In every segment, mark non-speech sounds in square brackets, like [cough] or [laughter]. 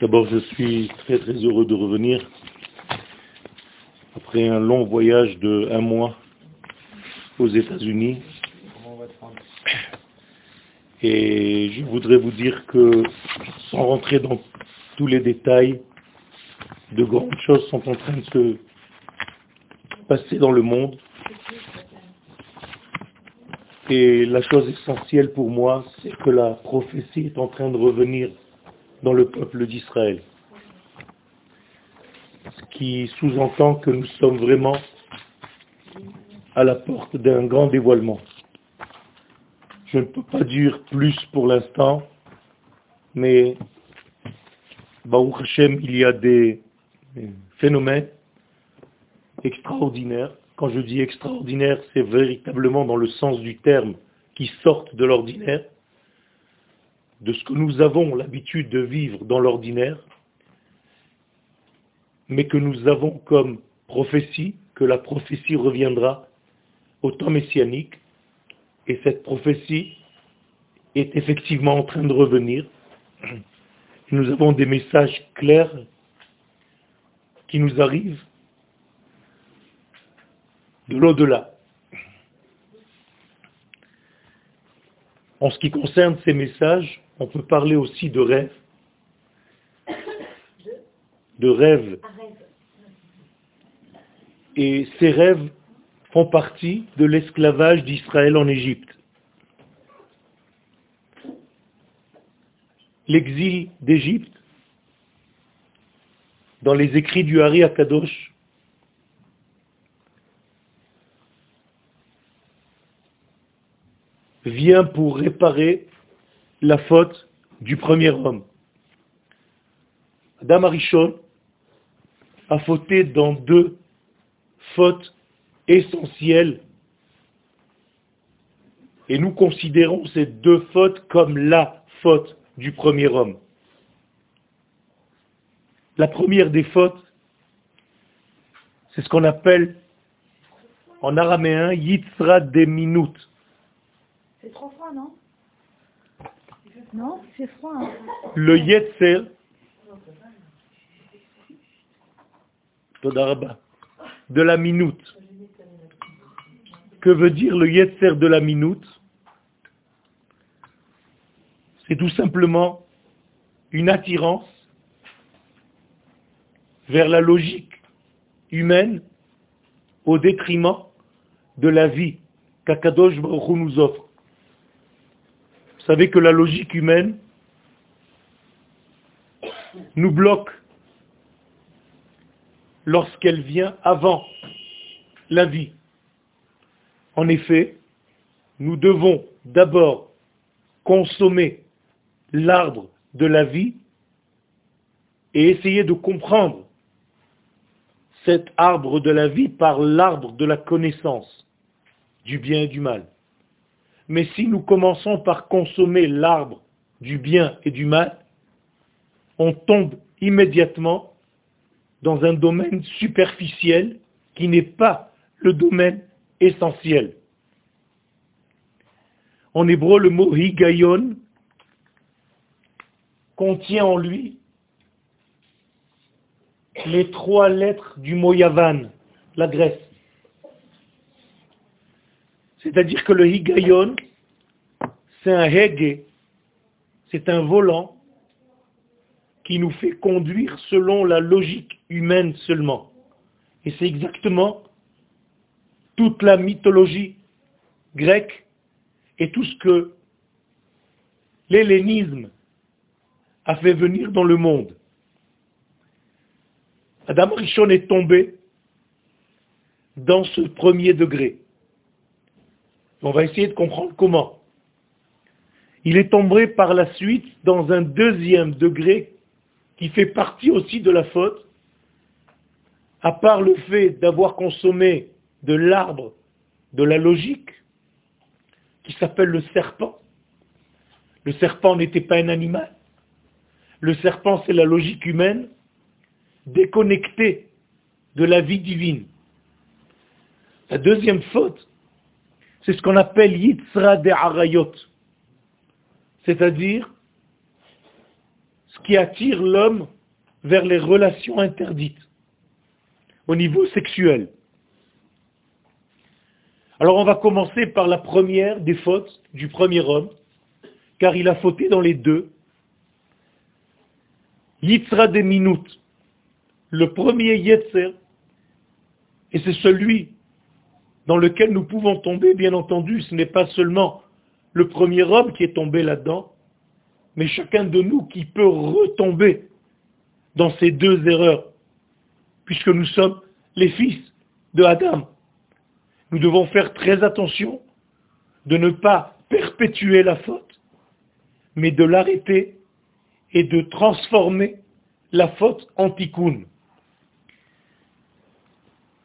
D'abord, je suis très très heureux de revenir après un long voyage de un mois aux États-Unis. Et je voudrais vous dire que, sans rentrer dans tous les détails, de grandes choses sont en train de se passer dans le monde. Et la chose essentielle pour moi, c'est que la prophétie est en train de revenir dans le peuple d'Israël. Ce qui sous-entend que nous sommes vraiment à la porte d'un grand dévoilement. Je ne peux pas dire plus pour l'instant, mais Baruch Hashem, il y a des phénomènes extraordinaires quand je dis extraordinaire, c'est véritablement dans le sens du terme, qui sortent de l'ordinaire, de ce que nous avons l'habitude de vivre dans l'ordinaire, mais que nous avons comme prophétie, que la prophétie reviendra au temps messianique, et cette prophétie est effectivement en train de revenir. Nous avons des messages clairs qui nous arrivent de l'au-delà. En ce qui concerne ces messages, on peut parler aussi de rêves. De rêves. Et ces rêves font partie de l'esclavage d'Israël en Égypte. L'exil d'Égypte, dans les écrits du Hari Akadosh, vient pour réparer la faute du premier homme. Adam Arishon a fauté dans deux fautes essentielles et nous considérons ces deux fautes comme la faute du premier homme. La première des fautes, c'est ce qu'on appelle en araméen Yitzra des minutes. C'est trop froid, non Non, c'est froid. Hein. Le Yetzer, de la minute. Que veut dire le Yetzer de la minute C'est tout simplement une attirance vers la logique humaine au détriment de la vie qu'Akadosh Baruch nous offre. Savez que la logique humaine nous bloque lorsqu'elle vient avant la vie. En effet, nous devons d'abord consommer l'arbre de la vie et essayer de comprendre cet arbre de la vie par l'arbre de la connaissance du bien et du mal. Mais si nous commençons par consommer l'arbre du bien et du mal, on tombe immédiatement dans un domaine superficiel qui n'est pas le domaine essentiel. En hébreu, le mot higayon contient en lui les trois lettres du mot yavan, la Grèce. C'est-à-dire que le higayon, c'est un hege, c'est un volant qui nous fait conduire selon la logique humaine seulement. Et c'est exactement toute la mythologie grecque et tout ce que l'hellénisme a fait venir dans le monde. Adam Rishon est tombé dans ce premier degré. On va essayer de comprendre comment. Il est tombé par la suite dans un deuxième degré qui fait partie aussi de la faute, à part le fait d'avoir consommé de l'arbre de la logique, qui s'appelle le serpent. Le serpent n'était pas un animal. Le serpent, c'est la logique humaine déconnectée de la vie divine. La deuxième faute, c'est ce qu'on appelle Yitzra de Arayot, c'est-à-dire ce qui attire l'homme vers les relations interdites au niveau sexuel. Alors on va commencer par la première des fautes du premier homme, car il a fauté dans les deux. Yitzra des minutes. Le premier Yetzer, et c'est celui dans lequel nous pouvons tomber, bien entendu, ce n'est pas seulement le premier homme qui est tombé là-dedans, mais chacun de nous qui peut retomber dans ces deux erreurs, puisque nous sommes les fils de Adam. Nous devons faire très attention de ne pas perpétuer la faute, mais de l'arrêter et de transformer la faute en tikkun.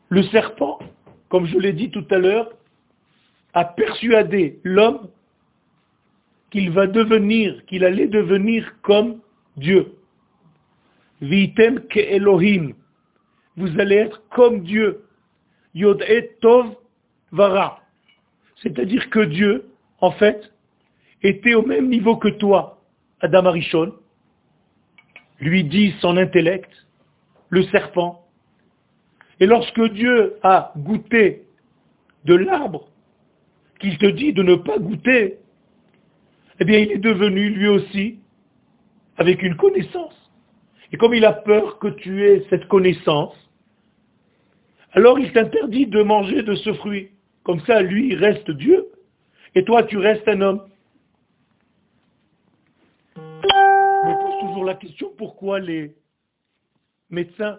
Le serpent, comme je l'ai dit tout à l'heure, a persuadé l'homme qu'il va devenir, qu'il allait devenir comme Dieu. Vitem ke Elohim. Vous allez être comme Dieu. Yod et Tov Vara. C'est-à-dire que Dieu, en fait, était au même niveau que toi, Adam Arishon, lui dit son intellect, le serpent. Et lorsque Dieu a goûté de l'arbre qu'il te dit de ne pas goûter, eh bien il est devenu lui aussi avec une connaissance. Et comme il a peur que tu aies cette connaissance, alors il t'interdit de manger de ce fruit. Comme ça, lui, il reste Dieu, et toi, tu restes un homme. Je me pose toujours la question, pourquoi les médecins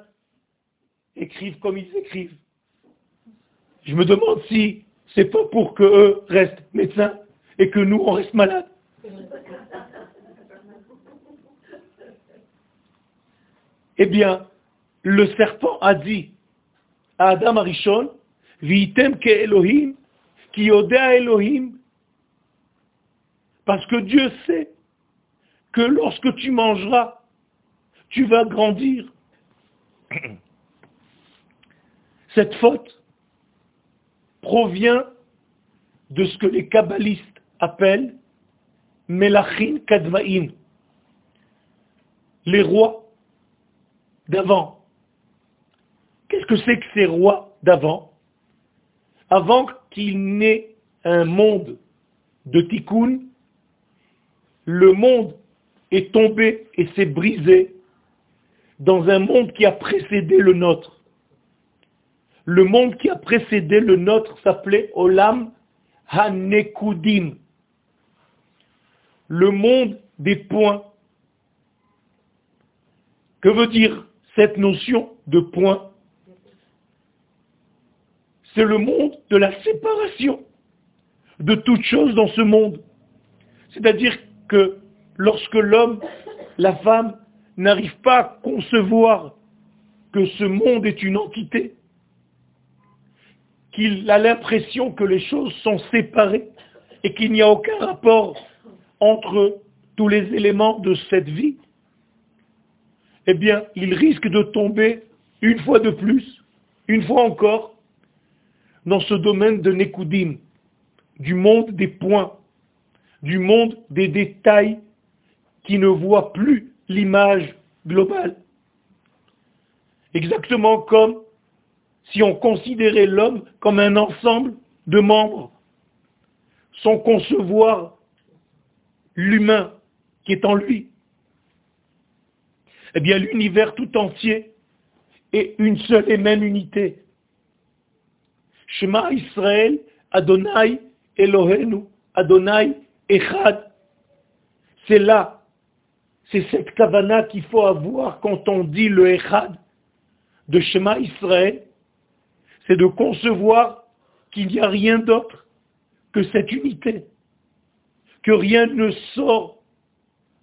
écrivent comme ils écrivent Je me demande si c'est pas pour qu'eux restent médecins et que nous, on reste malades. Eh bien, le serpent a dit à Adam Arishon, Vitem ke Elohim, qui odea Elohim, parce que Dieu sait que lorsque tu mangeras, tu vas grandir. Cette faute provient de ce que les kabbalistes appellent Melachin Kadvain, les rois d'avant. Qu'est-ce que c'est que ces rois d'avant? Avant qu'il n'ait un monde de tikkun, le monde est tombé et s'est brisé dans un monde qui a précédé le nôtre. Le monde qui a précédé le nôtre s'appelait Olam Hanekudim, le monde des points. Que veut dire cette notion de point? C'est le monde de la séparation de toute chose dans ce monde. C'est-à-dire que lorsque l'homme, la femme, n'arrivent pas à concevoir que ce monde est une entité, qu'il a l'impression que les choses sont séparées et qu'il n'y a aucun rapport entre tous les éléments de cette vie, eh bien, il risque de tomber une fois de plus, une fois encore, dans ce domaine de Nekoudim, du monde des points, du monde des détails qui ne voient plus l'image globale. Exactement comme si on considérait l'homme comme un ensemble de membres, sans concevoir l'humain qui est en lui, eh bien l'univers tout entier est une seule et même unité. Shema Israël, Adonai Elohenu, Adonai Echad. C'est là, c'est cette kavana qu'il faut avoir quand on dit le Echad de Shema Israël, c'est de concevoir qu'il n'y a rien d'autre que cette unité que rien ne sort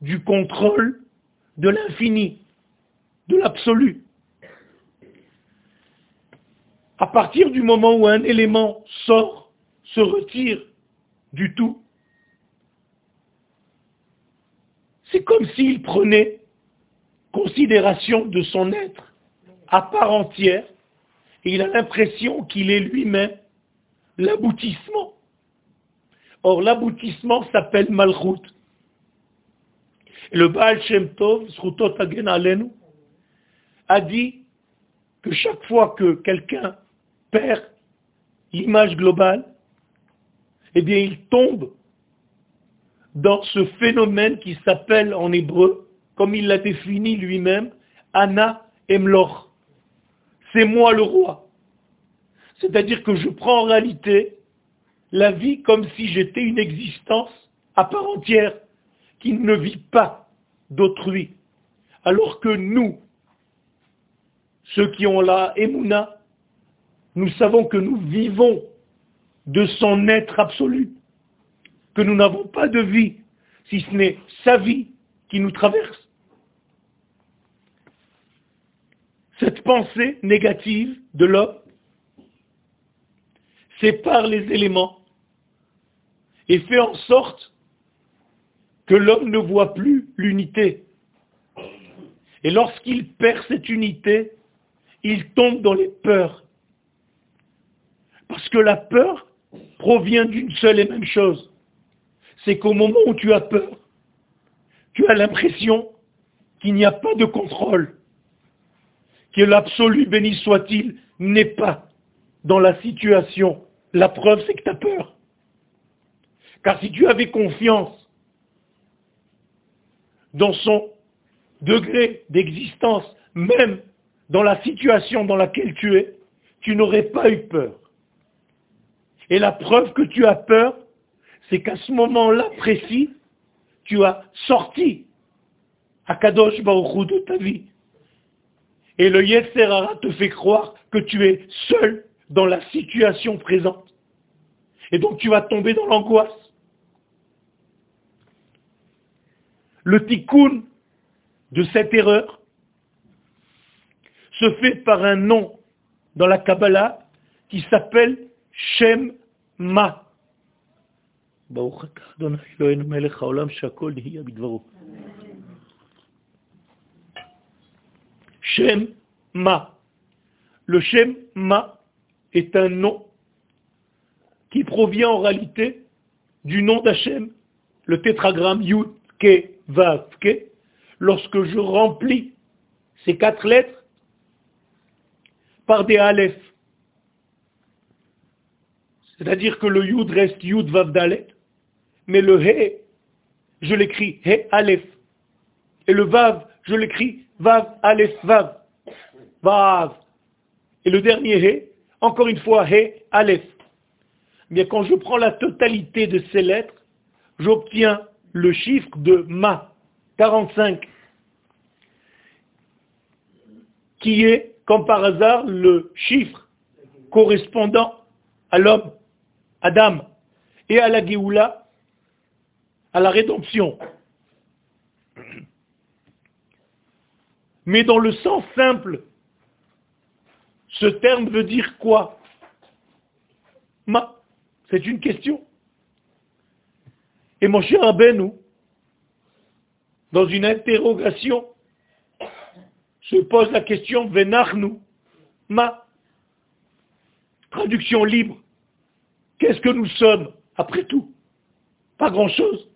du contrôle de l'infini, de l'absolu. À partir du moment où un élément sort, se retire du tout, c'est comme s'il prenait considération de son être à part entière il a l'impression qu'il est lui-même l'aboutissement Or, l'aboutissement s'appelle Malchut. Le Baal Shem Tov, Alenu, a dit que chaque fois que quelqu'un perd l'image globale, eh bien il tombe dans ce phénomène qui s'appelle en hébreu, comme il l'a défini lui-même, Anna Emloch. C'est moi le roi. C'est-à-dire que je prends en réalité la vie comme si j'étais une existence à part entière qui ne vit pas d'autrui. Alors que nous, ceux qui ont la Emouna, nous savons que nous vivons de son être absolu, que nous n'avons pas de vie, si ce n'est sa vie qui nous traverse. Cette pensée négative de l'homme sépare les éléments et fait en sorte que l'homme ne voit plus l'unité. Et lorsqu'il perd cette unité, il tombe dans les peurs. Parce que la peur provient d'une seule et même chose. C'est qu'au moment où tu as peur, tu as l'impression qu'il n'y a pas de contrôle, que l'absolu, béni soit-il, n'est pas dans la situation. La preuve, c'est que tu as peur. Car si tu avais confiance dans son degré d'existence, même dans la situation dans laquelle tu es, tu n'aurais pas eu peur. Et la preuve que tu as peur, c'est qu'à ce moment-là précis, tu as sorti à Kadosh Baruchou de ta vie. Et le Yetzerara te fait croire que tu es seul dans la situation présente. Et donc tu vas tomber dans l'angoisse. Le tikkun de cette erreur se fait par un nom dans la Kabbalah qui s'appelle Shem Ma. Shem Ma. Le Shem Ma est un nom qui provient en réalité du nom d'Hachem, le tétragramme Yud Ke Vav Ke. Lorsque je remplis ces quatre lettres par des Aleph, c'est-à-dire que le Yud reste Yud Vav Dalet, mais le He, je l'écris He Aleph. Et le Vav, je l'écris Vav Aleph Vav. Vav. Et le dernier He, encore une fois He Aleph. Mais quand je prends la totalité de ces lettres, j'obtiens le chiffre de Ma, 45, qui est, comme par hasard, le chiffre correspondant à l'homme, Adam, et à la Géoula, à la rédemption. Mais dans le sens simple, ce terme veut dire quoi? Ma. C'est une question. Et mon cher Abenou, dans une interrogation, se pose la question Venarnu, ma traduction libre. Qu'est-ce que nous sommes, après tout? Pas grand-chose.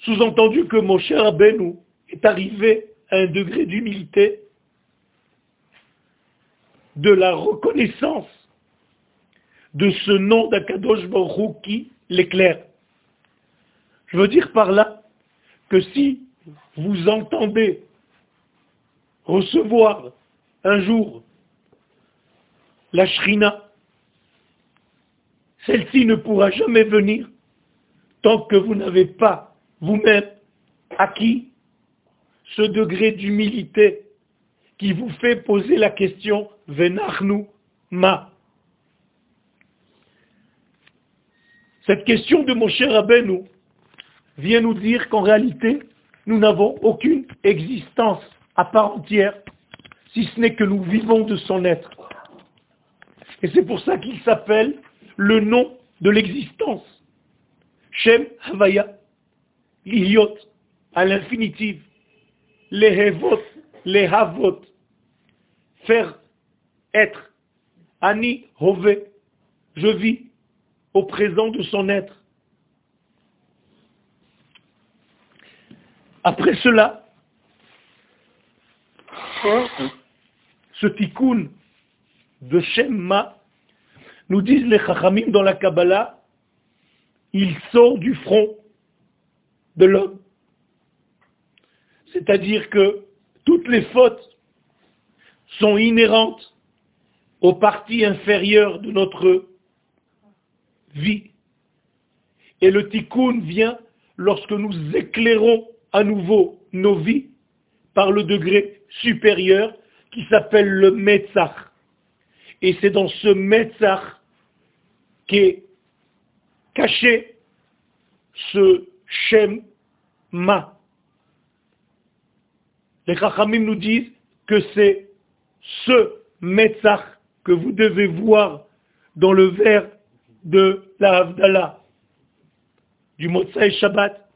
Sous-entendu que mon cher Abenou est arrivé à un degré d'humilité, de la reconnaissance de ce nom d'Akadosh Baruch qui l'éclaire. Je veux dire par là que si vous entendez recevoir un jour la shrina, celle-ci ne pourra jamais venir tant que vous n'avez pas vous-même acquis ce degré d'humilité qui vous fait poser la question Venachnu ma Cette question de mon cher Abenou vient nous dire qu'en réalité, nous n'avons aucune existence à part entière, si ce n'est que nous vivons de son être. Et c'est pour ça qu'il s'appelle le nom de l'existence. Shem Havaya, l'Ihyot, à l'infinitive, les Hevot, les Havot, faire être, Ani Hove, je vis, au présent de son être. Après cela, ce tikkun de Shemma, nous disent les Chachamim dans la Kabbalah, il sort du front de l'homme. C'est-à-dire que toutes les fautes sont inhérentes aux parties inférieures de notre vie. Et le tikkun vient lorsque nous éclairons à nouveau nos vies par le degré supérieur qui s'appelle le Metzach. Et c'est dans ce Metzach qu'est caché ce Shem. Les Chachamim nous disent que c'est ce Metzach que vous devez voir dans le verre de la Havdalah, du Motsai Shabbat,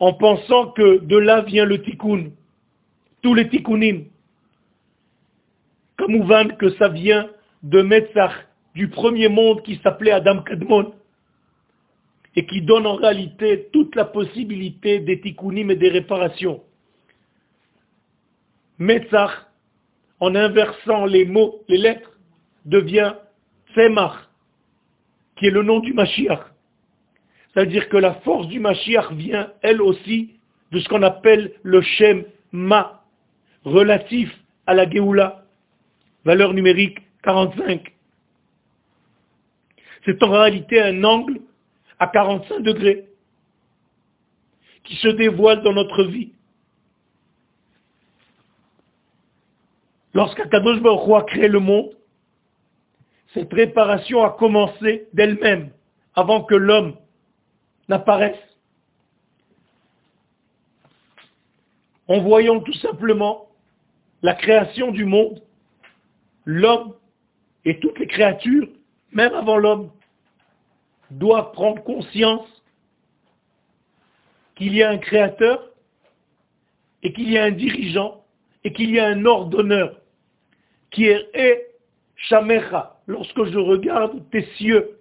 en pensant que de là vient le tikkun, tous les tikkunim. Comme van que ça vient de Metzach, du premier monde qui s'appelait Adam Kadmon, et qui donne en réalité toute la possibilité des tikkunim et des réparations. Metzach, en inversant les mots, les lettres, devient Tzemach, qui est le nom du Mashiach. C'est-à-dire que la force du Mashiach vient, elle aussi, de ce qu'on appelle le Shem Ma, relatif à la Géoula, valeur numérique 45. C'est en réalité un angle à 45 degrés qui se dévoile dans notre vie. Lorsqu'Akadosh Baruch a créé le monde, cette réparation a commencé d'elle-même, avant que l'homme n'apparaisse. En voyant tout simplement la création du monde, l'homme et toutes les créatures, même avant l'homme, doivent prendre conscience qu'il y a un créateur et qu'il y a un dirigeant et qu'il y a un ordonneur qui est Shamecha. Lorsque je regarde tes cieux,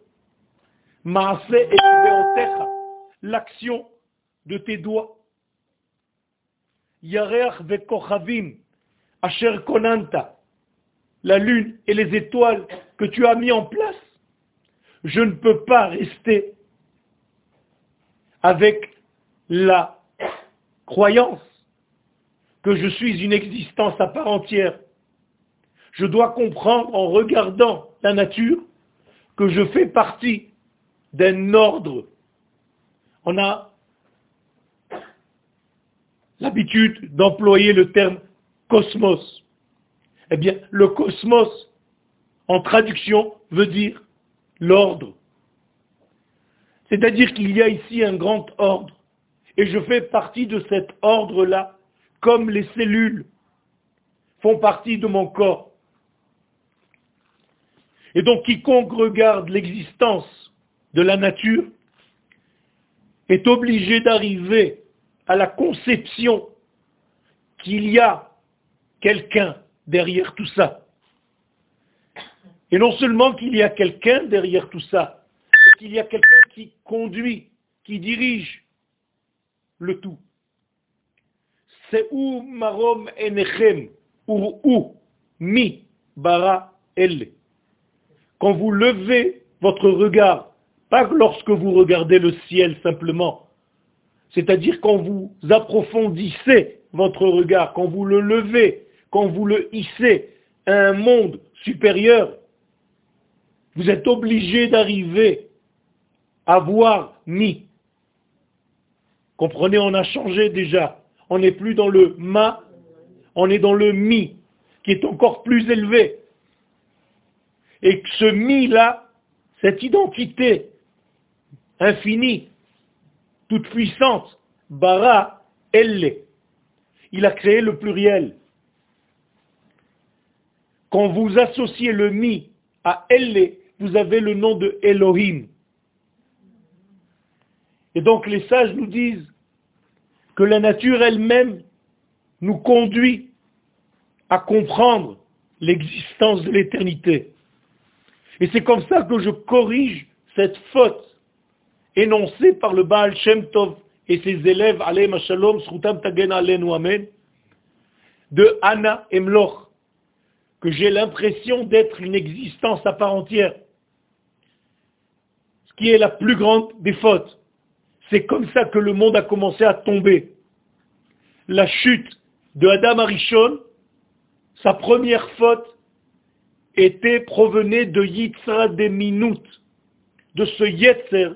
Maase et l'action de tes doigts. Yareach vekochavim, asher konanta, la lune et les étoiles que tu as mis en place. Je ne peux pas rester avec la croyance que je suis une existence à part entière. Je dois comprendre en regardant la nature que je fais partie d'un ordre on a l'habitude d'employer le terme cosmos. Eh bien, le cosmos, en traduction, veut dire l'ordre. C'est-à-dire qu'il y a ici un grand ordre. Et je fais partie de cet ordre-là, comme les cellules font partie de mon corps. Et donc quiconque regarde l'existence de la nature est obligé d'arriver à la conception qu'il y a quelqu'un derrière tout ça. Et non seulement qu'il y a quelqu'un derrière tout ça, mais qu'il y a quelqu'un qui conduit, qui dirige le tout. C'est où marom enechem, ou mi bara elle. Quand vous levez votre regard pas lorsque vous regardez le ciel simplement. C'est-à-dire quand vous approfondissez votre regard, quand vous le levez, quand vous le hissez à un monde supérieur, vous êtes obligé d'arriver à voir mi. Comprenez, on a changé déjà. On n'est plus dans le ma, on est dans le mi, qui est encore plus élevé. Et ce mi-là, cette identité infinie, toute puissante, bara, elle Il a créé le pluriel. Quand vous associez le mi à elle, vous avez le nom de Elohim. Et donc les sages nous disent que la nature elle-même nous conduit à comprendre l'existence de l'éternité. Et c'est comme ça que je corrige cette faute énoncé par le Baal Shem Tov et ses élèves, Alayhim Shalom, Srutam Tagen Alenu Amen, de Anna Emloch, que j'ai l'impression d'être une existence à part entière, ce qui est la plus grande des fautes. C'est comme ça que le monde a commencé à tomber. La chute de Adam Arishon, sa première faute était provenait de Yitzra des de ce Yetzer,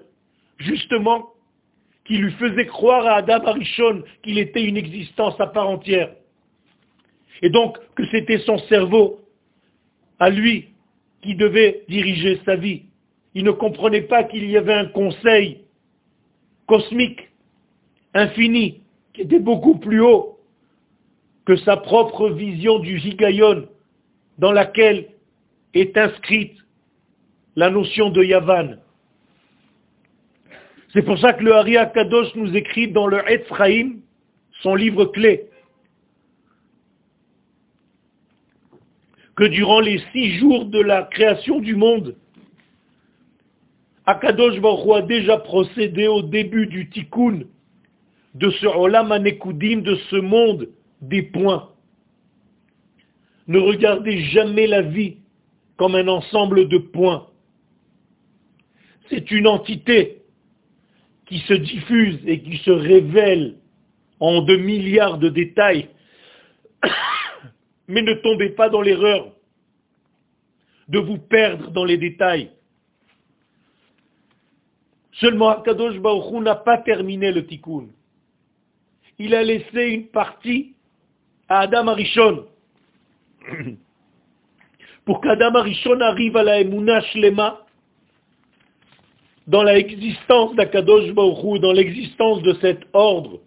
justement, qui lui faisait croire à Adam Arishon qu'il était une existence à part entière. Et donc que c'était son cerveau, à lui, qui devait diriger sa vie. Il ne comprenait pas qu'il y avait un conseil cosmique, infini, qui était beaucoup plus haut que sa propre vision du Higayon, dans laquelle est inscrite la notion de Yavan. C'est pour ça que le Hari Kadosh nous écrit dans le Etzraïm, son livre clé, que durant les six jours de la création du monde, Akadosh Baruch a déjà procédé au début du tikkun de ce Olam Anekudim, de ce monde des points. Ne regardez jamais la vie comme un ensemble de points. C'est une entité qui se diffuse et qui se révèle en de milliards de détails. [coughs] Mais ne tombez pas dans l'erreur de vous perdre dans les détails. Seulement Akadosh Baruch n'a pas terminé le tikkun. Il a laissé une partie à Adam Arishon. [clears throat] pour qu'Adam Arishon arrive à la Emouna Shlema, dans l'existence d'Akadosh Baruch dans l'existence de cet ordre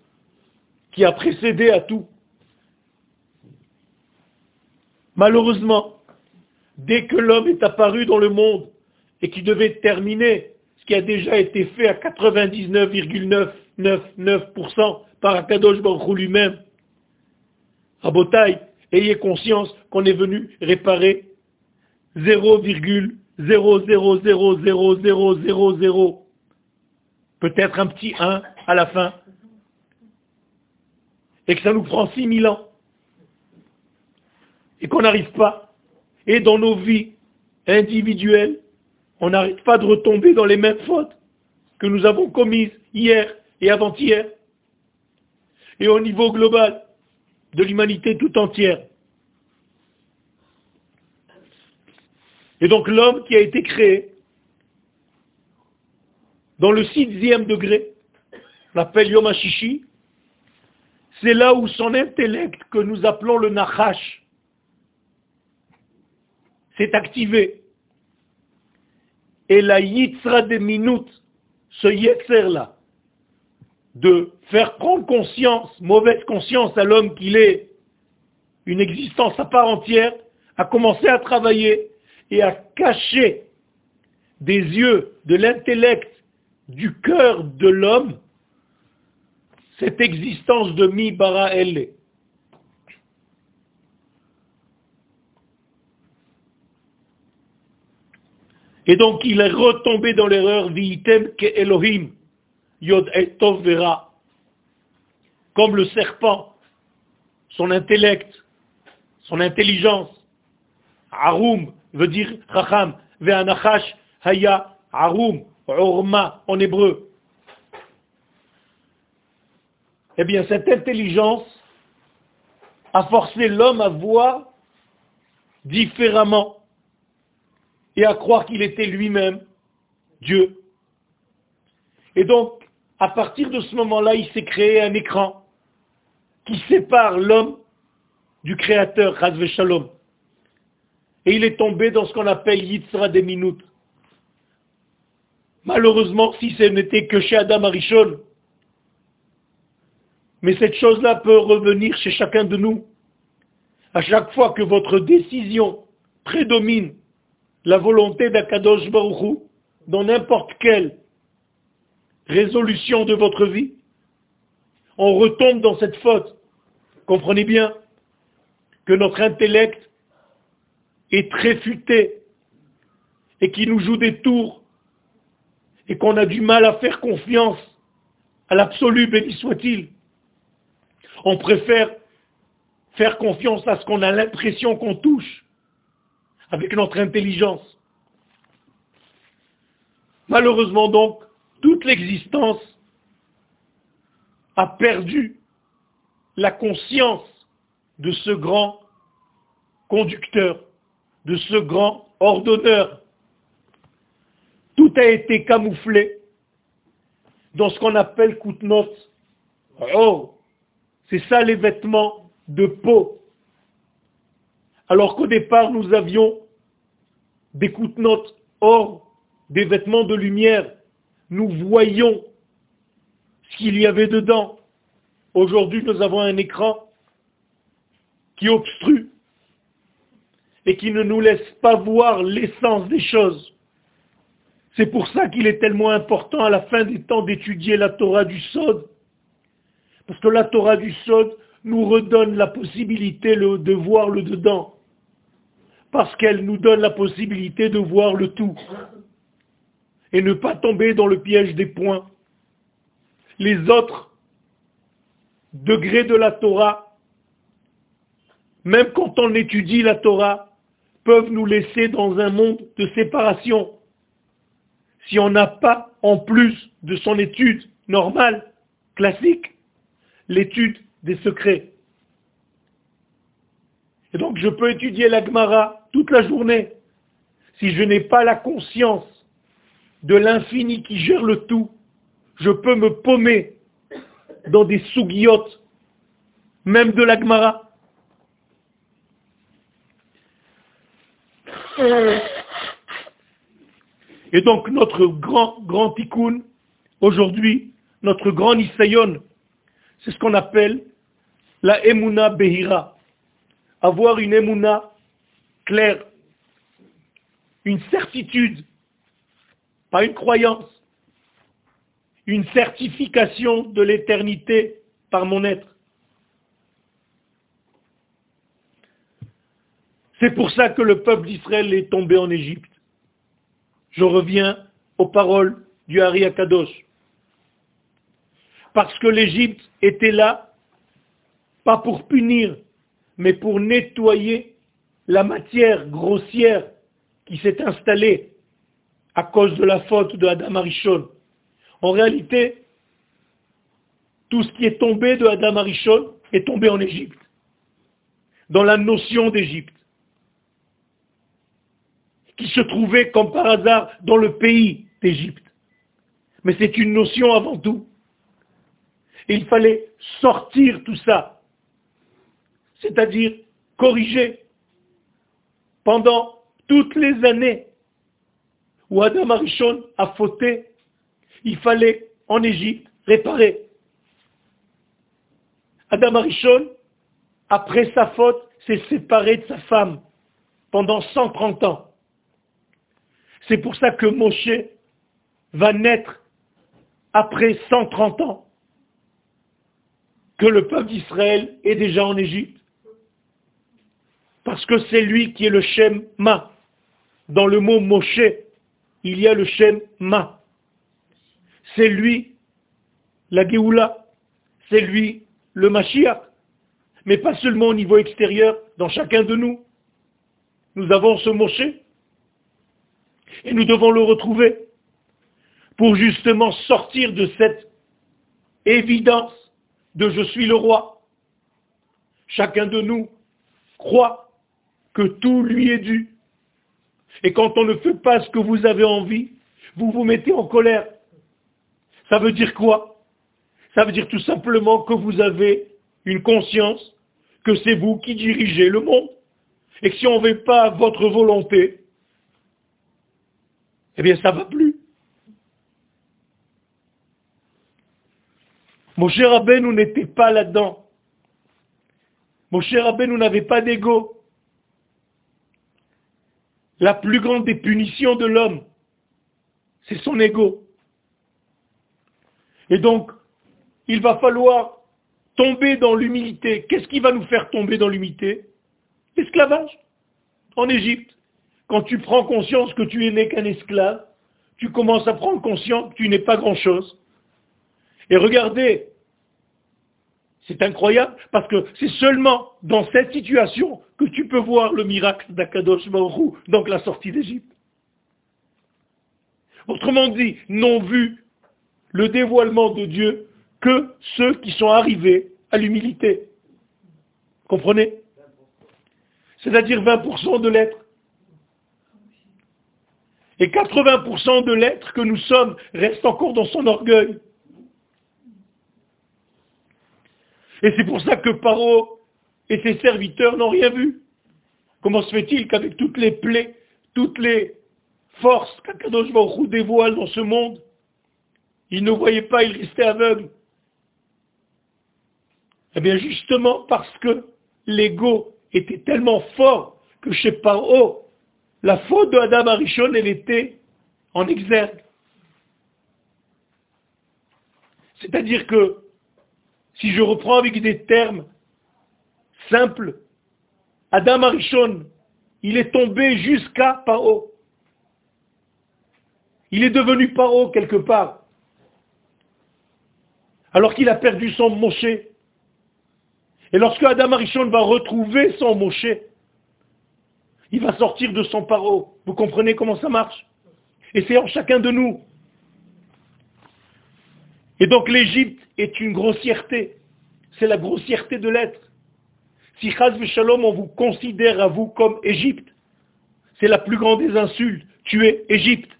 qui a précédé à tout. Malheureusement, dès que l'homme est apparu dans le monde et qui devait terminer ce qui a déjà été fait à 99,999% par Akadosh Baruch lui-même, à Botaï, ayez conscience qu'on est venu réparer 0,0000000, peut-être un petit 1 à la fin, et que ça nous prend 6000 ans, et qu'on n'arrive pas, et dans nos vies individuelles, on n'arrive pas de retomber dans les mêmes fautes que nous avons commises hier et avant-hier, et au niveau global de l'humanité tout entière. Et donc l'homme qui a été créé dans le sixième degré, l'appelle Yom HaShishi, c'est là où son intellect, que nous appelons le Nachash, s'est activé. Et la Yitzra des minutes, ce Yetzer-là, de faire prendre conscience, mauvaise conscience à l'homme qu'il est une existence à part entière, a commencé à travailler et à cacher des yeux de l'intellect, du cœur de l'homme, cette existence de mi bara elle. Et donc il est retombé dans l'erreur vitem ke Elohim, yod et vera, comme le serpent, son intellect, son intelligence, arum, veut dire Racham, Ve'anachash, Haya, Arum, Orma en hébreu. Eh bien, cette intelligence a forcé l'homme à voir différemment et à croire qu'il était lui-même Dieu. Et donc, à partir de ce moment-là, il s'est créé un écran qui sépare l'homme du Créateur, Razve Shalom. Et il est tombé dans ce qu'on appelle Yitzra des minutes. Malheureusement, si ce n'était que chez Adam Arishon, mais cette chose-là peut revenir chez chacun de nous. À chaque fois que votre décision prédomine la volonté d'Akadosh Baruchou dans n'importe quelle résolution de votre vie, on retombe dans cette faute. Comprenez bien que notre intellect est très futé et qui nous joue des tours et qu'on a du mal à faire confiance à l'absolu, béni soit-il. On préfère faire confiance à ce qu'on a l'impression qu'on touche avec notre intelligence. Malheureusement donc, toute l'existence a perdu la conscience de ce grand conducteur, de ce grand ordonneur. Tout a été camouflé dans ce qu'on appelle Koutnot. Oh, c'est ça les vêtements de peau. Alors qu'au départ, nous avions des Koutnot or, des vêtements de lumière. Nous voyons ce qu'il y avait dedans. Aujourd'hui, nous avons un écran qui obstrue et qui ne nous laisse pas voir l'essence des choses. C'est pour ça qu'il est tellement important à la fin des temps d'étudier la Torah du Sod. Parce que la Torah du Sod nous redonne la possibilité de voir le dedans. Parce qu'elle nous donne la possibilité de voir le tout. Et ne pas tomber dans le piège des points. Les autres degrés de la Torah, même quand on étudie la Torah, peuvent nous laisser dans un monde de séparation. Si on n'a pas, en plus de son étude normale, classique, l'étude des secrets. Et donc je peux étudier la Gemara toute la journée. Si je n'ai pas la conscience de l'infini qui gère le tout, je peux me paumer dans des sougiotes, même de la Gemara. Et donc notre grand, grand tikkun, aujourd'hui, notre grand nisayon, c'est ce qu'on appelle la emuna behira. Avoir une emuna claire, une certitude, pas une croyance, une certification de l'éternité par mon être. C'est pour ça que le peuple d'Israël est tombé en Égypte. Je reviens aux paroles du Hari Akadosh. Parce que l'Égypte était là, pas pour punir, mais pour nettoyer la matière grossière qui s'est installée à cause de la faute de Adam Arishon. En réalité, tout ce qui est tombé de Adam Arishon est tombé en Égypte, dans la notion d'Égypte qui se trouvait comme par hasard dans le pays d'Égypte. Mais c'est une notion avant tout. Et il fallait sortir tout ça, c'est-à-dire corriger pendant toutes les années où Adam Arishon a fauté, il fallait en Égypte réparer. Adam Arishon, après sa faute, s'est séparé de sa femme pendant 130 ans. C'est pour ça que Moshe va naître après 130 ans que le peuple d'Israël est déjà en Égypte. Parce que c'est lui qui est le Shem Ma. Dans le mot Moshe, il y a le Shem Ma. C'est lui la Géoula. C'est lui le Mashiach. Mais pas seulement au niveau extérieur, dans chacun de nous. Nous avons ce Moshe et nous devons le retrouver pour justement sortir de cette évidence de je suis le roi. Chacun de nous croit que tout lui est dû. Et quand on ne fait pas ce que vous avez envie, vous vous mettez en colère. Ça veut dire quoi? Ça veut dire tout simplement que vous avez une conscience que c'est vous qui dirigez le monde. Et que si on ne fait pas votre volonté, eh bien ça ne va plus. Mon cher nous n'était pas là-dedans. Mon cher nous n'avait pas d'ego. La plus grande des punitions de l'homme, c'est son ego. Et donc, il va falloir tomber dans l'humilité. Qu'est-ce qui va nous faire tomber dans l'humilité? L'esclavage. En Égypte. Quand tu prends conscience que tu es né qu'un esclave, tu commences à prendre conscience que tu n'es pas grand-chose. Et regardez, c'est incroyable parce que c'est seulement dans cette situation que tu peux voir le miracle d'Akadosh Baruch donc la sortie d'Égypte. Autrement dit, n'ont vu le dévoilement de Dieu que ceux qui sont arrivés à l'humilité. Comprenez? C'est-à-dire 20% de l'être. Et 80% de l'être que nous sommes reste encore dans son orgueil. Et c'est pour ça que Paro et ses serviteurs n'ont rien vu. Comment se fait-il qu'avec toutes les plaies, toutes les forces qu'Akadosh Baruch dévoile dans ce monde, ils ne voyaient pas, ils restaient aveugles Eh bien justement parce que l'ego était tellement fort que chez Paro, la faute de Adam Arishon, elle était en exergue. C'est-à-dire que, si je reprends avec des termes simples, Adam Arishon, il est tombé jusqu'à Paro. Il est devenu Paro quelque part. Alors qu'il a perdu son Moshe. Et lorsque Adam Arishon va retrouver son Moshe, il va sortir de son paro. Vous comprenez comment ça marche? Et c'est en chacun de nous. Et donc l'Égypte est une grossièreté. C'est la grossièreté de l'être. Si Chaz Shalom, on vous considère à vous comme Égypte, c'est la plus grande des insultes. Tu es Égypte.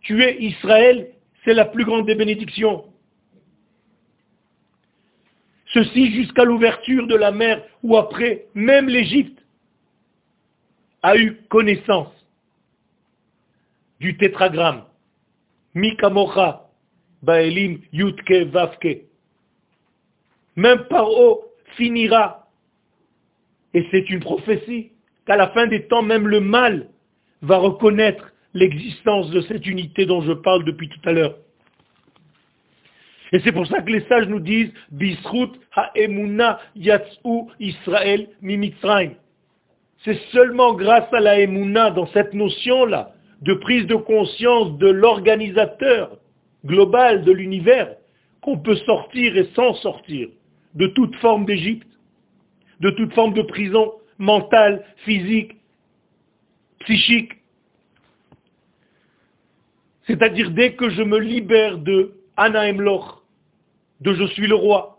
Tu es Israël, c'est la plus grande des bénédictions. Ceci jusqu'à l'ouverture de la mer, ou après, même l'Égypte a eu connaissance du tétragramme. Mikamocha, Baelim, Yutke, Vavke. Même Paro finira, et c'est une prophétie, qu'à la fin des temps, même le mal va reconnaître l'existence de cette unité dont je parle depuis tout à l'heure. Et c'est pour ça que les sages nous disent Bisrut ha'emuna yatsu Israël mimitzraim. C'est seulement grâce à la emuna, dans cette notion-là, de prise de conscience de l'organisateur global de l'univers, qu'on peut sortir et s'en sortir de toute forme d'Égypte, de toute forme de prison mentale, physique, psychique. C'est-à-dire dès que je me libère de Ana de je suis le roi,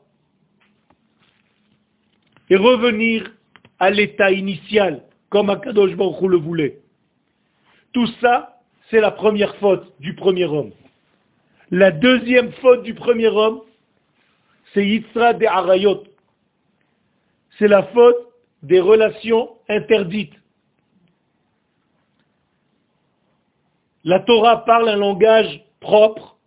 et revenir à l'état initial, comme Akadosh Baruch le voulait. Tout ça, c'est la première faute du premier homme. La deuxième faute du premier homme, c'est Yitzra de Arayot. C'est la faute des relations interdites. La Torah parle un langage propre,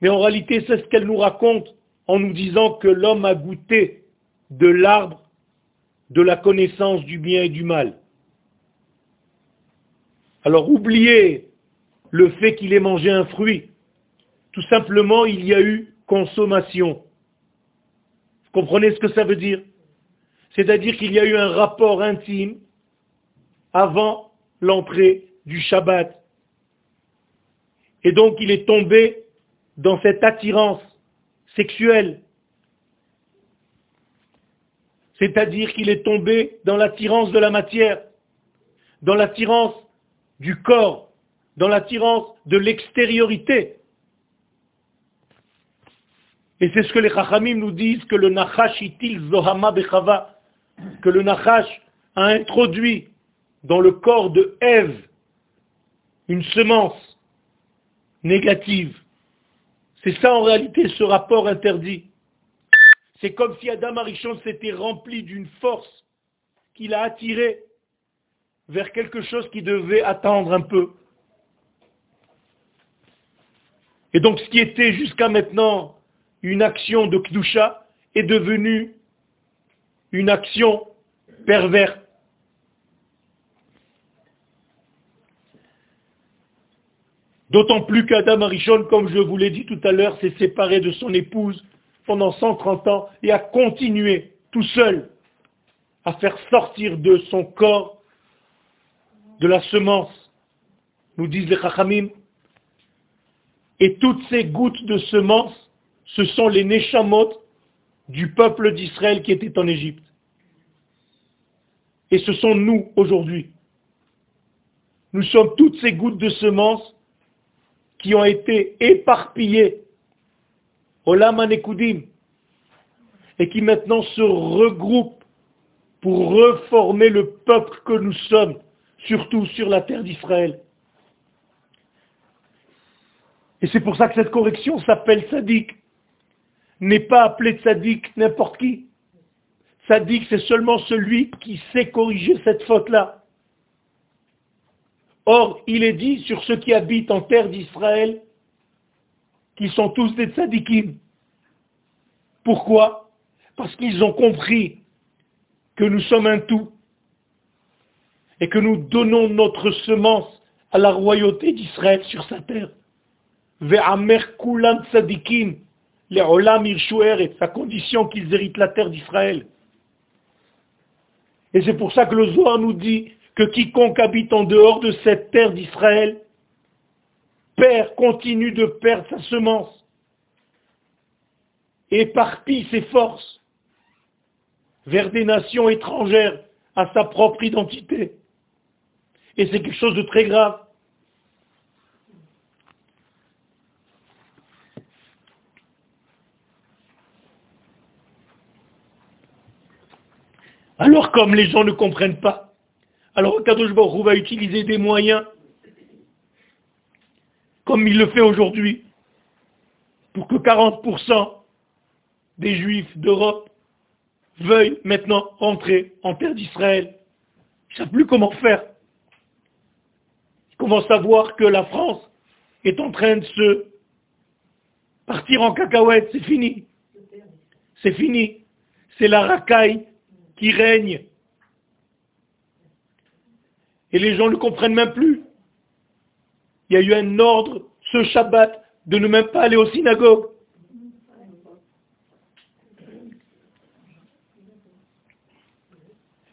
mais en réalité, c'est ce qu'elle nous raconte en nous disant que l'homme a goûté de l'arbre de la connaissance du bien et du mal. Alors oubliez le fait qu'il ait mangé un fruit. Tout simplement, il y a eu consommation. Vous comprenez ce que ça veut dire? C'est-à-dire qu'il y a eu un rapport intime avant l'entrée du Shabbat. Et donc il est tombé dans cette attirance sexuelle. C'est-à-dire qu'il est tombé dans l'attirance de la matière, dans l'attirance du corps, dans l'attirance de l'extériorité. Et c'est ce que les Chachamim nous disent, que le Nachash itil zohama bechava, que le Nachash a introduit dans le corps de Ève une semence négative. C'est ça en réalité ce rapport interdit. C'est comme si Adam Arichon s'était rempli d'une force qui l'a attiré vers quelque chose qui devait attendre un peu. Et donc ce qui était jusqu'à maintenant une action de Kdusha est devenu une action perverse. D'autant plus qu'Adam Arishon, comme je vous l'ai dit tout à l'heure, s'est séparé de son épouse pendant 130 ans et a continué tout seul à faire sortir de son corps de la semence, nous disent les Chachamim, Et toutes ces gouttes de semences, ce sont les Neshamot du peuple d'Israël qui était en Égypte. Et ce sont nous aujourd'hui. Nous sommes toutes ces gouttes de semences qui ont été éparpillées au Lamanekoudim et qui maintenant se regroupent pour reformer le peuple que nous sommes, surtout sur la terre d'Israël. Et c'est pour ça que cette correction s'appelle sadique. N'est pas appelé sadique n'importe qui. Sadique, c'est seulement celui qui sait corriger cette faute-là. Or, il est dit sur ceux qui habitent en terre d'Israël qu'ils sont tous des tzadikim. Pourquoi? Parce qu'ils ont compris que nous sommes un tout et que nous donnons notre semence à la royauté d'Israël sur sa terre. Les et sa condition qu'ils héritent la terre d'Israël. Et c'est pour ça que le Zohar nous dit que quiconque habite en dehors de cette terre d'Israël perd, continue de perdre sa semence, éparpille ses forces vers des nations étrangères à sa propre identité. Et c'est quelque chose de très grave. Alors comme les gens ne comprennent pas, alors Kadosh Baruch va utiliser des moyens, comme il le fait aujourd'hui, pour que 40% des juifs d'Europe veuillent maintenant rentrer en terre d'Israël. Ils ne savent plus comment faire. Ils commencent à voir que la France est en train de se partir en cacahuète, c'est fini. C'est fini. C'est la racaille qui règne. Et les gens ne comprennent même plus. Il y a eu un ordre ce Shabbat de ne même pas aller aux synagogues.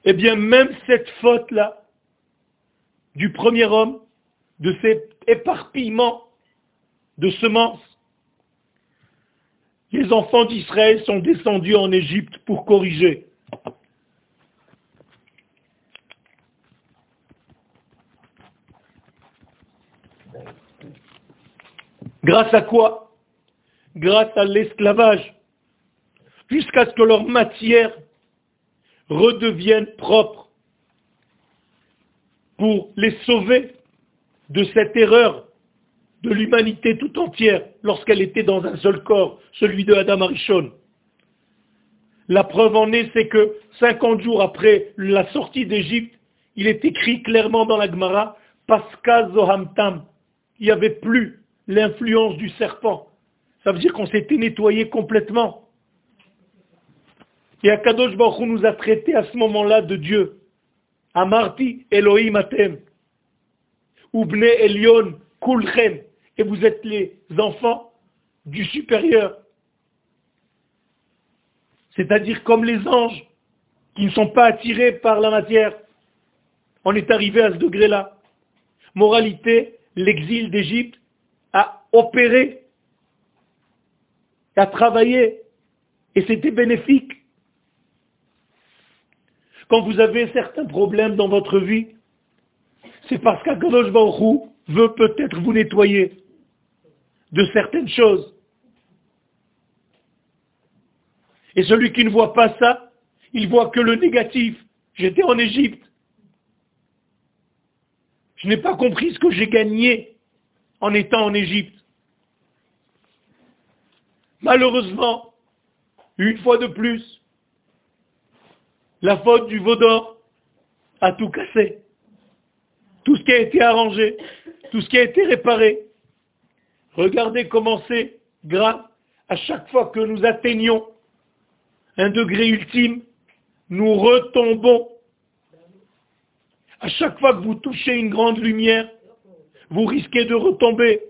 Eh bien, même cette faute-là, du premier homme, de cet éparpillement de semences, les enfants d'Israël sont descendus en Égypte pour corriger. Grâce à quoi? Grâce à l'esclavage. Jusqu'à ce que leur matière redevienne propre pour les sauver de cette erreur de l'humanité tout entière lorsqu'elle était dans un seul corps, celui de Adam Arishon. La preuve en est, c'est que 50 jours après la sortie d'Égypte, il est écrit clairement dans la Gemara, Pascal Zohamtam, il n'y avait plus l'influence du serpent. Ça veut dire qu'on s'était nettoyé complètement. Et Akadosh Baruch nous a traité à ce moment-là de Dieu. Amarti Elohim Atem. Ubne Elion Kulchem. Et vous êtes les enfants du supérieur. C'est-à-dire comme les anges qui ne sont pas attirés par la matière. On est arrivé à ce degré-là. Moralité, l'exil d'Égypte a opéré, a travaillé, et c'était bénéfique. Quand vous avez certains problèmes dans votre vie, c'est parce qu'Akadosh Baruch veut peut-être vous nettoyer de certaines choses. Et celui qui ne voit pas ça, il voit que le négatif. J'étais en Égypte. Je n'ai pas compris ce que j'ai gagné en étant en Égypte. Malheureusement, une fois de plus, la faute du Vaudor a tout cassé. Tout ce qui a été arrangé, tout ce qui a été réparé. Regardez comment c'est grave. À chaque fois que nous atteignons un degré ultime, nous retombons. À chaque fois que vous touchez une grande lumière, vous risquez de retomber.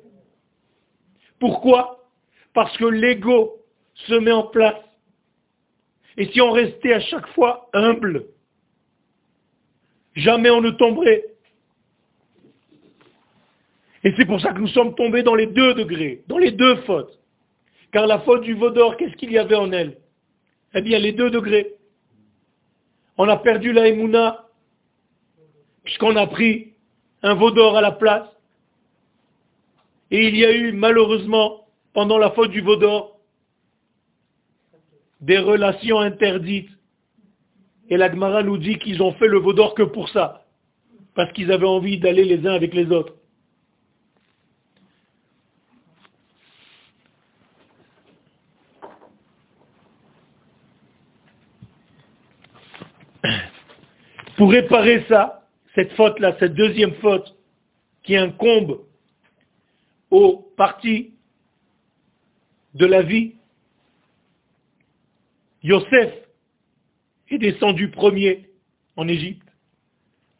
Pourquoi? Parce que l'ego se met en place. Et si on restait à chaque fois humble, jamais on ne tomberait. Et c'est pour ça que nous sommes tombés dans les deux degrés, dans les deux fautes. Car la faute du Vaudor, qu'est-ce qu'il y avait en elle? Eh bien, les deux degrés. On a perdu la Emouna, puisqu'on a pris un Vaudor à la place. Et il y a eu, malheureusement, pendant la faute du Vaudor, des relations interdites. Et la Gemara nous dit qu'ils ont fait le Vaudor que pour ça, parce qu'ils avaient envie d'aller les uns avec les autres. Pour réparer ça, cette faute-là, cette deuxième faute qui incombe aux parties de la vie, Yosef est descendu premier en Égypte.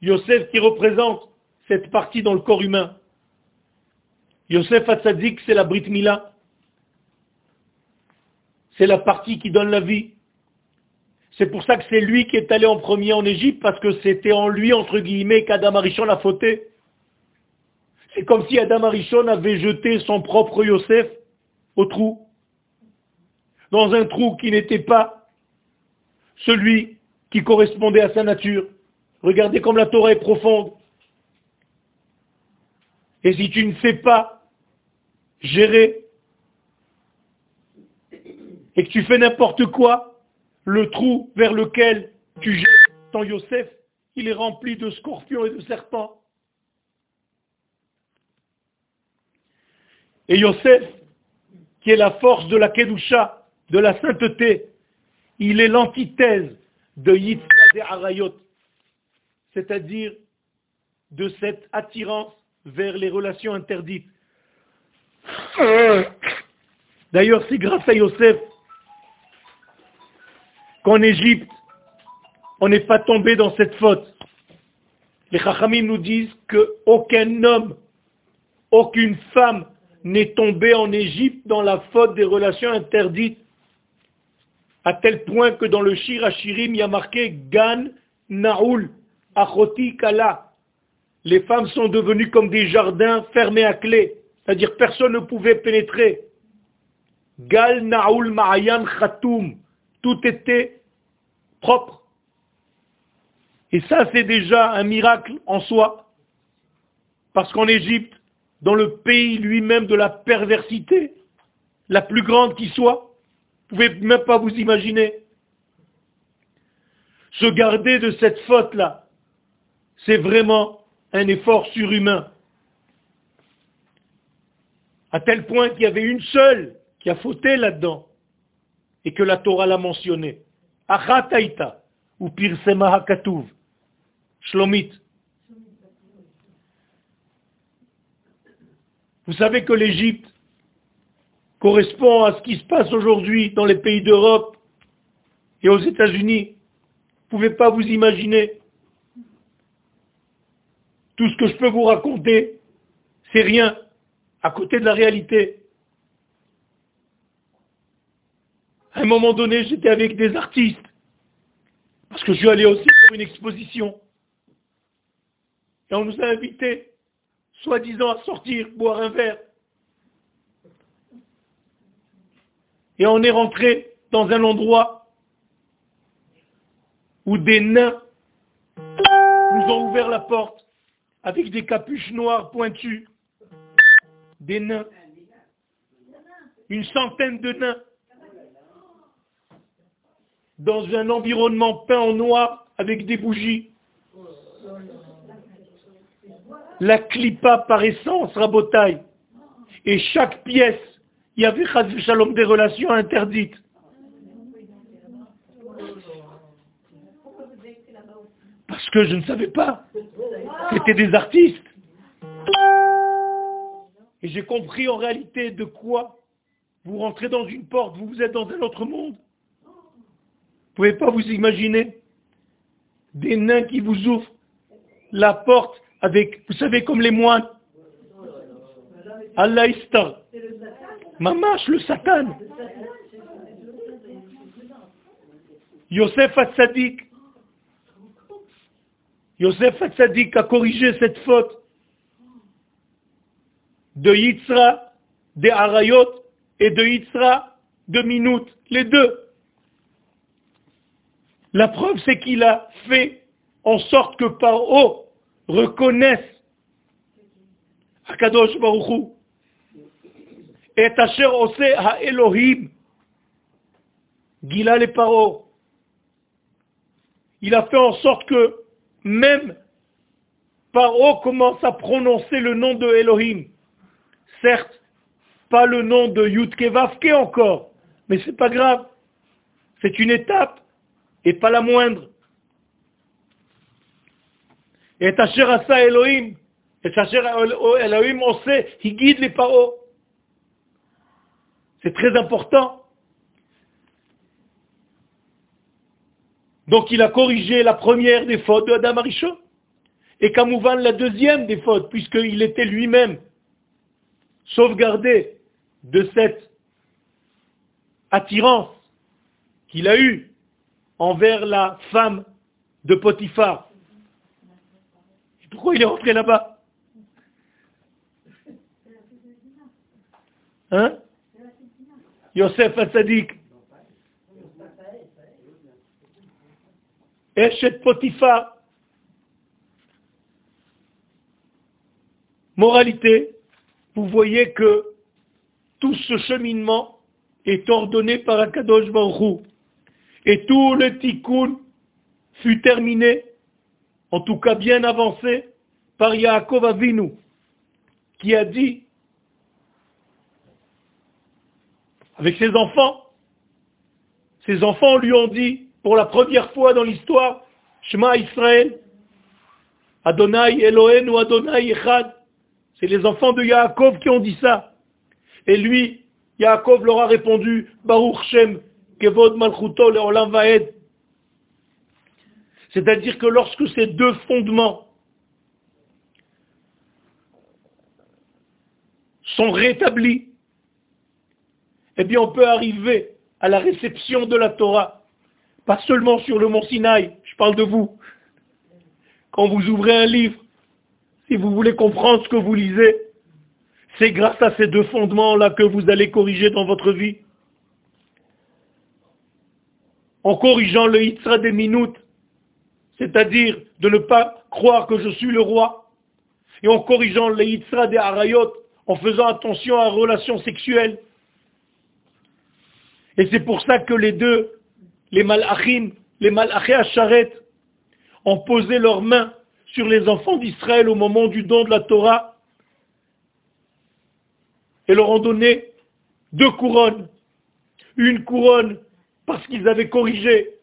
Yosef qui représente cette partie dans le corps humain. Yosef Hatzadik, c'est la Brit Mila. C'est la partie qui donne la vie. C'est pour ça que c'est lui qui est allé en premier en Égypte, parce que c'était en lui, entre guillemets, qu'Adam Arishon a fauté. C'est comme si Adam Arishon avait jeté son propre Yosef au trou. Dans un trou qui n'était pas celui qui correspondait à sa nature. Regardez comme la Torah est profonde. Et si tu ne sais pas gérer et que tu fais n'importe quoi, le trou vers lequel tu jettes ton Yosef, il est rempli de scorpions et de serpents. Et Yosef, qui est la force de la Kedusha, de la sainteté, il est l'antithèse de Yitzhak et Arayot, c'est-à-dire de cette attirance vers les relations interdites. D'ailleurs, c'est grâce à Yosef qu'en Égypte, on n'est pas tombé dans cette faute. Les Chachamim nous disent qu'aucun homme, aucune femme n'est tombé en Égypte dans la faute des relations interdites, à tel point que dans le Shir Hashirim, il y a marqué Gan Naoul, Achoti Kala. Les femmes sont devenues comme des jardins fermés à clé, c'est-à-dire personne ne pouvait pénétrer. Gal Naoul Ma'ayan Khatoum, tout était propre. Et ça, c'est déjà un miracle en soi. Parce qu'en Égypte, dans le pays lui-même de la perversité, la plus grande qui soit. Vous ne pouvez même pas vous imaginer. Se garder de cette faute-là, c'est vraiment un effort surhumain. À tel point qu'il y avait une seule qui a fauté là-dedans, et que la Torah l'a mentionné. Achataita, ou Pirsema Hakatuv, Shlomit. Vous savez que l'Égypte correspond à ce qui se passe aujourd'hui dans les pays d'Europe et aux États-Unis. Vous ne pouvez pas vous imaginer. Tout ce que je peux vous raconter, c'est rien à côté de la réalité. À un moment donné, j'étais avec des artistes, parce que je suis allé aussi pour une exposition. Et on nous a invités soi-disant à sortir, boire un verre. Et on est rentré dans un endroit où des nains nous ont ouvert la porte avec des capuches noires pointues. Des nains. Une centaine de nains. Dans un environnement peint en noir avec des bougies la clipa par essence, rabotaille. Et chaque pièce, il y avait Shalom des relations interdites. Parce que je ne savais pas. C'était des artistes. Et j'ai compris en réalité de quoi vous rentrez dans une porte, vous, vous êtes dans un autre monde. Vous pouvez pas vous imaginer des nains qui vous ouvrent la porte avec, vous savez, comme les moines. Allah Istar. Mamash, le Satan. Yosef Hatzadik. Yosef Hatzadik a corrigé cette faute. de Yitzra, de Arayot et de Yitzra, de Minut, les deux. La preuve, c'est qu'il a fait en sorte que Paro reconnaisse Akadosh Baruch et Asher Ose Ha-Elohim, Gila les Paro. Il a fait en sorte que même Paro commence à prononcer le nom de Elohim. Certes, pas le nom de Yudke Vavke encore, mais c'est pas grave. C'est une étape, et pas la moindre. Et Asher Asa Elohim, et Asher Elohim, on sait, il guide les Paro. C'est très important. Donc il a corrigé la première des fautes de Adam Arishon. Et Kamouvan la deuxième des fautes, puisqu'il était lui-même sauvegardé de cette attirance qu'il a eue envers la femme de Potiphar. pourquoi il est rentré là-bas Hein Yosef Hatzadik. Eshet Potiphar. Moralité, vous voyez que tout ce cheminement est ordonné par Akadosh Baruch Et tout le tikkun fut terminé, en tout cas bien avancé, par Yaakov Avinu, qui a dit avec ses enfants. Ses enfants lui ont dit, pour la première fois dans l'histoire, Shema Israël, Adonai Elohenu Adonai Echad. C'est les enfants de Yaakov qui ont dit ça. Et lui, Yaakov leur a répondu, Baruch Shem, C'est-à-dire que lorsque ces deux fondements sont rétablis, eh bien on peut arriver à la réception de la Torah, pas seulement sur le mont Sinaï, je parle de vous. Quand vous ouvrez un livre, si vous voulez comprendre ce que vous lisez, c'est grâce à ces deux fondements-là que vous allez corriger dans votre vie. En corrigeant le Yitzra des minutes, c'est-à-dire de ne pas croire que je suis le roi, et en corrigeant le Yitzra des Harayot, en faisant attention à relations sexuelles, et c'est pour ça que les deux, les malachim, les malachés à ont posé leurs mains sur les enfants d'Israël au moment du don de la Torah et leur ont donné deux couronnes. Une couronne parce qu'ils avaient corrigé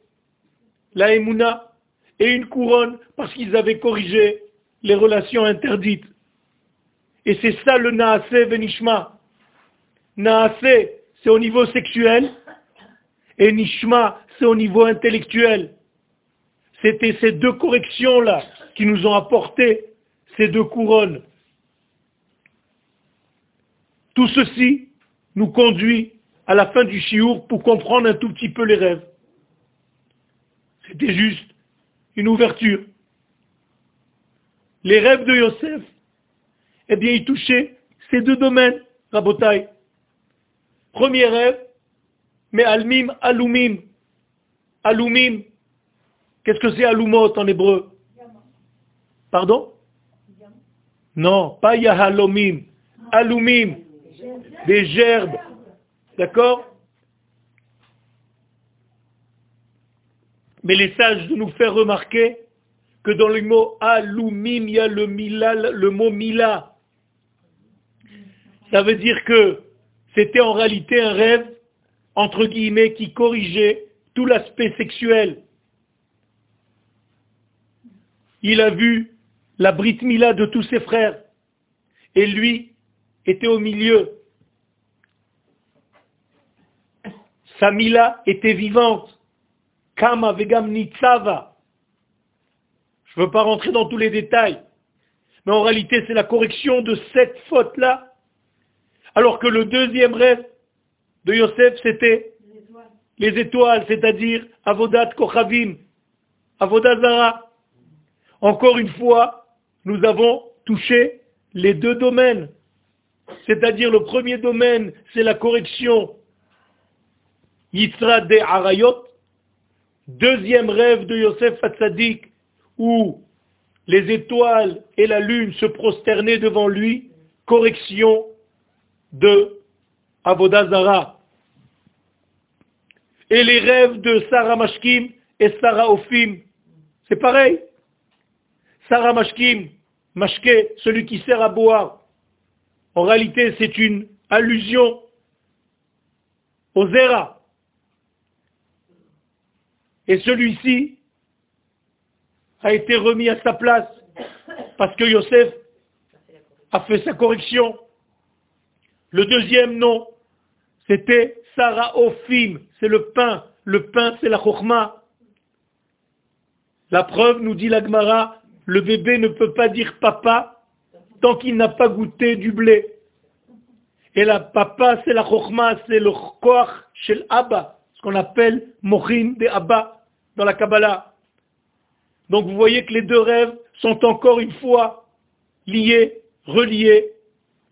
la Emouna et une couronne parce qu'ils avaient corrigé les relations interdites. Et c'est ça le Naase Venishma. Naase, c'est au niveau sexuel, et Nishma, c'est au niveau intellectuel. C'était ces deux corrections-là qui nous ont apporté ces deux couronnes. Tout ceci nous conduit à la fin du chiour pour comprendre un tout petit peu les rêves. C'était juste une ouverture. Les rêves de Yosef, eh bien, ils touchaient ces deux domaines, Rabotai. Premier rêve, mais almim, alumim. Alumim. Qu'est-ce que c'est alumot en hébreu? Pardon? Non, pas yahalomim. Alumim. Des gerbes. D'accord Mais les sages nous faire remarquer que dans le mot alumim, il y a le, le mot mila. Ça veut dire que c'était en réalité un rêve entre guillemets, qui corrigeait tout l'aspect sexuel. Il a vu la Brit Mila de tous ses frères, et lui était au milieu. Sa Mila était vivante. Kama vegam nitzava. Je ne veux pas rentrer dans tous les détails. Mais en réalité, c'est la correction de cette faute-là. Alors que le deuxième rêve, de Yosef, c'était les étoiles, c'est-à-dire Avodat Kochavim, Avodat Zara. Encore une fois, nous avons touché les deux domaines. C'est-à-dire le premier domaine, c'est la correction Yitzra de Arayot. Deuxième rêve de Yosef Hatzadik, où les étoiles et la lune se prosternaient devant lui, correction de Avodazara. Et les rêves de Sarah Mashkim et Sarah Ophim, c'est pareil. Sarah Mashkim, Mashke, celui qui sert à boire, en réalité c'est une allusion au Zera. Et celui-ci a été remis à sa place parce que Yosef a fait sa correction. Le deuxième nom, c'était Sarah Ophim, c'est le pain. Le pain, c'est la chokma. La preuve, nous dit l'Agmara, le bébé ne peut pas dire papa tant qu'il n'a pas goûté du blé. Et la papa, c'est la chokma, c'est le koach chez l'Abba, ce qu'on appelle mochin de Abba dans la Kabbalah. Donc vous voyez que les deux rêves sont encore une fois liés, reliés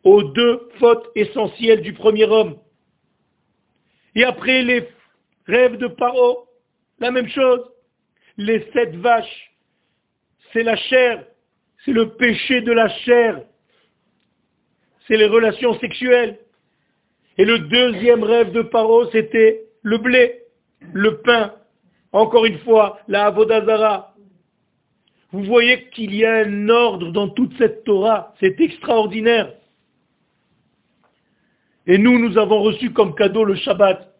aux deux fautes essentielles du premier homme. Et après les rêves de Paro, la même chose. Les sept vaches, c'est la chair, c'est le péché de la chair, c'est les relations sexuelles. Et le deuxième rêve de Paro, c'était le blé, le pain, encore une fois, la Avodazara. Vous voyez qu'il y a un ordre dans toute cette Torah, c'est extraordinaire. Et nous, nous avons reçu comme cadeau le Shabbat.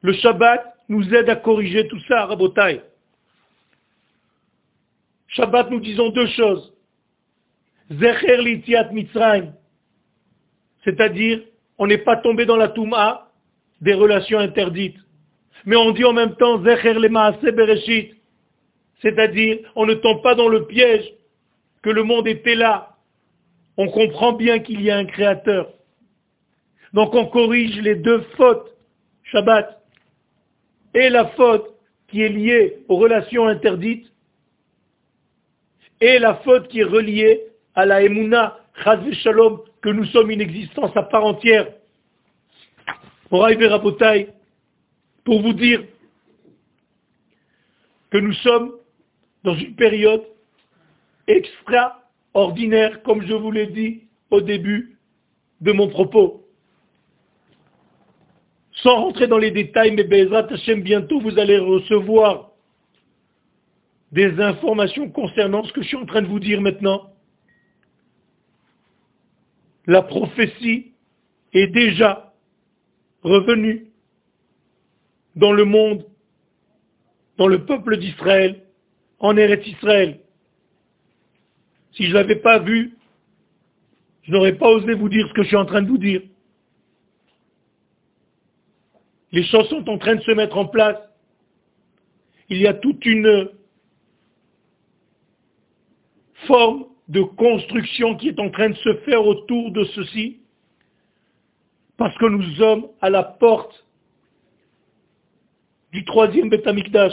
Le Shabbat nous aide à corriger tout ça, Rabotai. Shabbat, nous disons deux choses. Zecher litiat mitzrayim. C'est-à-dire, on n'est pas tombé dans la touma des relations interdites. Mais on dit en même temps, Zecher le. C'est-à-dire, on ne tombe pas dans le piège que le monde était là. On comprend bien qu'il y a un créateur. Donc on corrige les deux fautes. Shabbat et la faute qui est liée aux relations interdites et la faute qui est reliée à la Emouna, Chaz Shalom, que nous sommes une existence à part entière. Pour vous dire que nous sommes dans une période extraordinaire, comme je vous l'ai dit au début de mon propos. Sans rentrer dans les détails, mais Bezrat Hashem, bientôt vous allez recevoir des informations concernant ce que je suis en train de vous dire maintenant. La prophétie est déjà revenue dans le monde, dans le peuple d'Israël, en Eretz Israël. Si je ne l'avais pas vu, je n'aurais pas osé vous dire ce que je suis en train de vous dire. Les choses sont en train de se mettre en place. Il y a toute une forme de construction qui est en train de se faire autour de ceci, parce que nous sommes à la porte du troisième Betamikdash.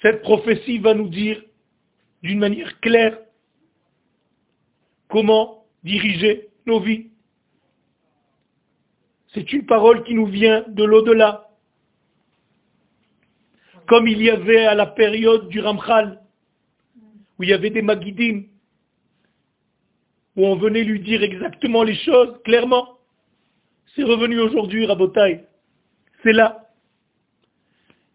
Cette prophétie va nous dire d'une manière claire comment diriger nos vies. C'est une parole qui nous vient de l'au-delà. Comme il y avait à la période du Ramchal, où il y avait des Magidim, où on venait lui dire exactement les choses, clairement. C'est revenu aujourd'hui, Rabotai. C'est là.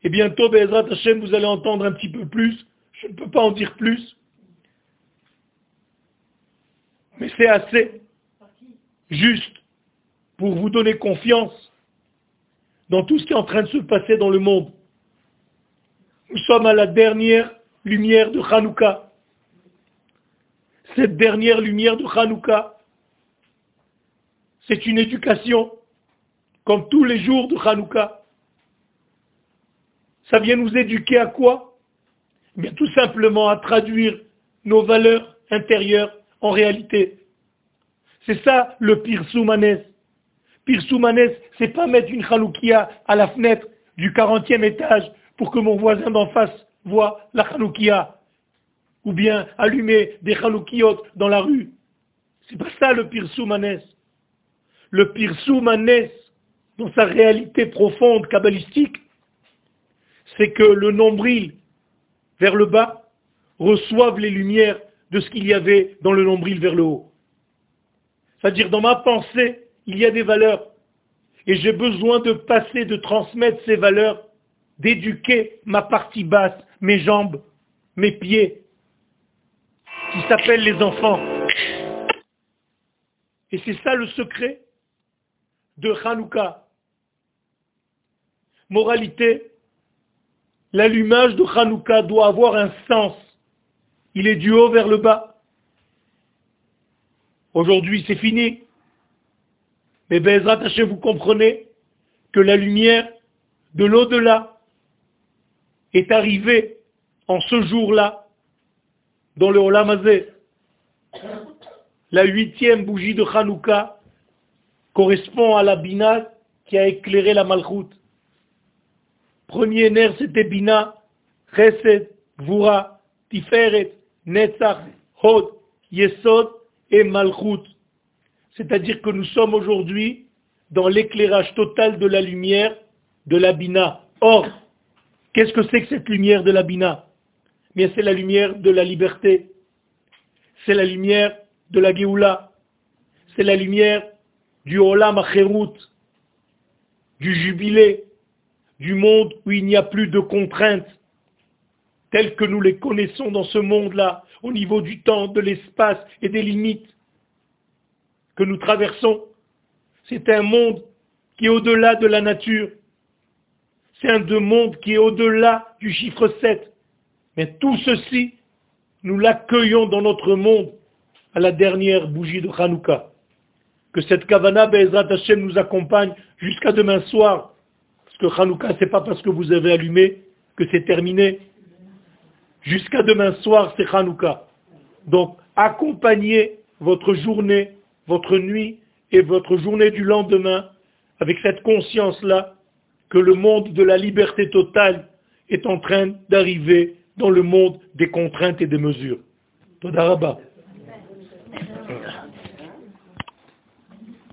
Et bientôt, Bezrat Hashem, vous allez entendre un petit peu plus. Je ne peux pas en dire plus. Mais c'est assez juste pour vous donner confiance dans tout ce qui est en train de se passer dans le monde. Nous sommes à la dernière lumière de Hanouka. Cette dernière lumière de Hanouka, c'est une éducation, comme tous les jours de Hanouka. Ça vient nous éduquer à quoi? Eh Bien tout simplement à traduire nos valeurs intérieures en réalité. C'est ça le pire soumanès. Pirsoumanes, c'est pas mettre une chaloukia à la fenêtre du 40e étage pour que mon voisin d'en face voit la chaloukia. Ou bien allumer des chaloukiotes dans la rue. C'est pas ça le pirsoumanes. Le pirsoumanes, dans sa réalité profonde, kabbalistique, c'est que le nombril vers le bas reçoive les lumières de ce qu'il y avait dans le nombril vers le haut. C'est-à-dire, dans ma pensée, il y a des valeurs. Et j'ai besoin de passer, de transmettre ces valeurs, d'éduquer ma partie basse, mes jambes, mes pieds, qui s'appellent les enfants. Et c'est ça le secret de Hanouka. Moralité, l'allumage de Hanouka doit avoir un sens. Il est du haut vers le bas. Aujourd'hui, c'est fini. Mais Bezrat vous comprenez que la lumière de l'au-delà est arrivée en ce jour-là dans le Olamazé. La huitième bougie de Hanouka correspond à la Bina qui a éclairé la Malchut. Premier nerf, c'était Bina, Chesed, Vura, Tiferet, Netzach, Hod, Yesod et Malchut. C'est-à-dire que nous sommes aujourd'hui dans l'éclairage total de la lumière de la Bina. Or, qu'est-ce que c'est que cette lumière de la Bina? Mais c'est la lumière de la liberté. C'est la lumière de la Géoula. C'est la lumière du Olam Acherut, du jubilé, du monde où il n'y a plus de contraintes telles que nous les connaissons dans ce monde-là, au niveau du temps, de l'espace et des limites que nous traversons. C'est un monde qui est au-delà de la nature. C'est un monde qui est au-delà du chiffre 7. Mais tout ceci, nous l'accueillons dans notre monde à la dernière bougie de Hanouka. Que cette Kavana Be'ezrat Hashem nous accompagne jusqu'à demain soir. Parce que Hanouka, c'est pas parce que vous avez allumé que c'est terminé. Jusqu'à demain soir, c'est Hanouka. Donc, accompagnez votre journée votre nuit et votre journée du lendemain avec cette conscience-là que le monde de la liberté totale est en train d'arriver dans le monde des contraintes et des mesures.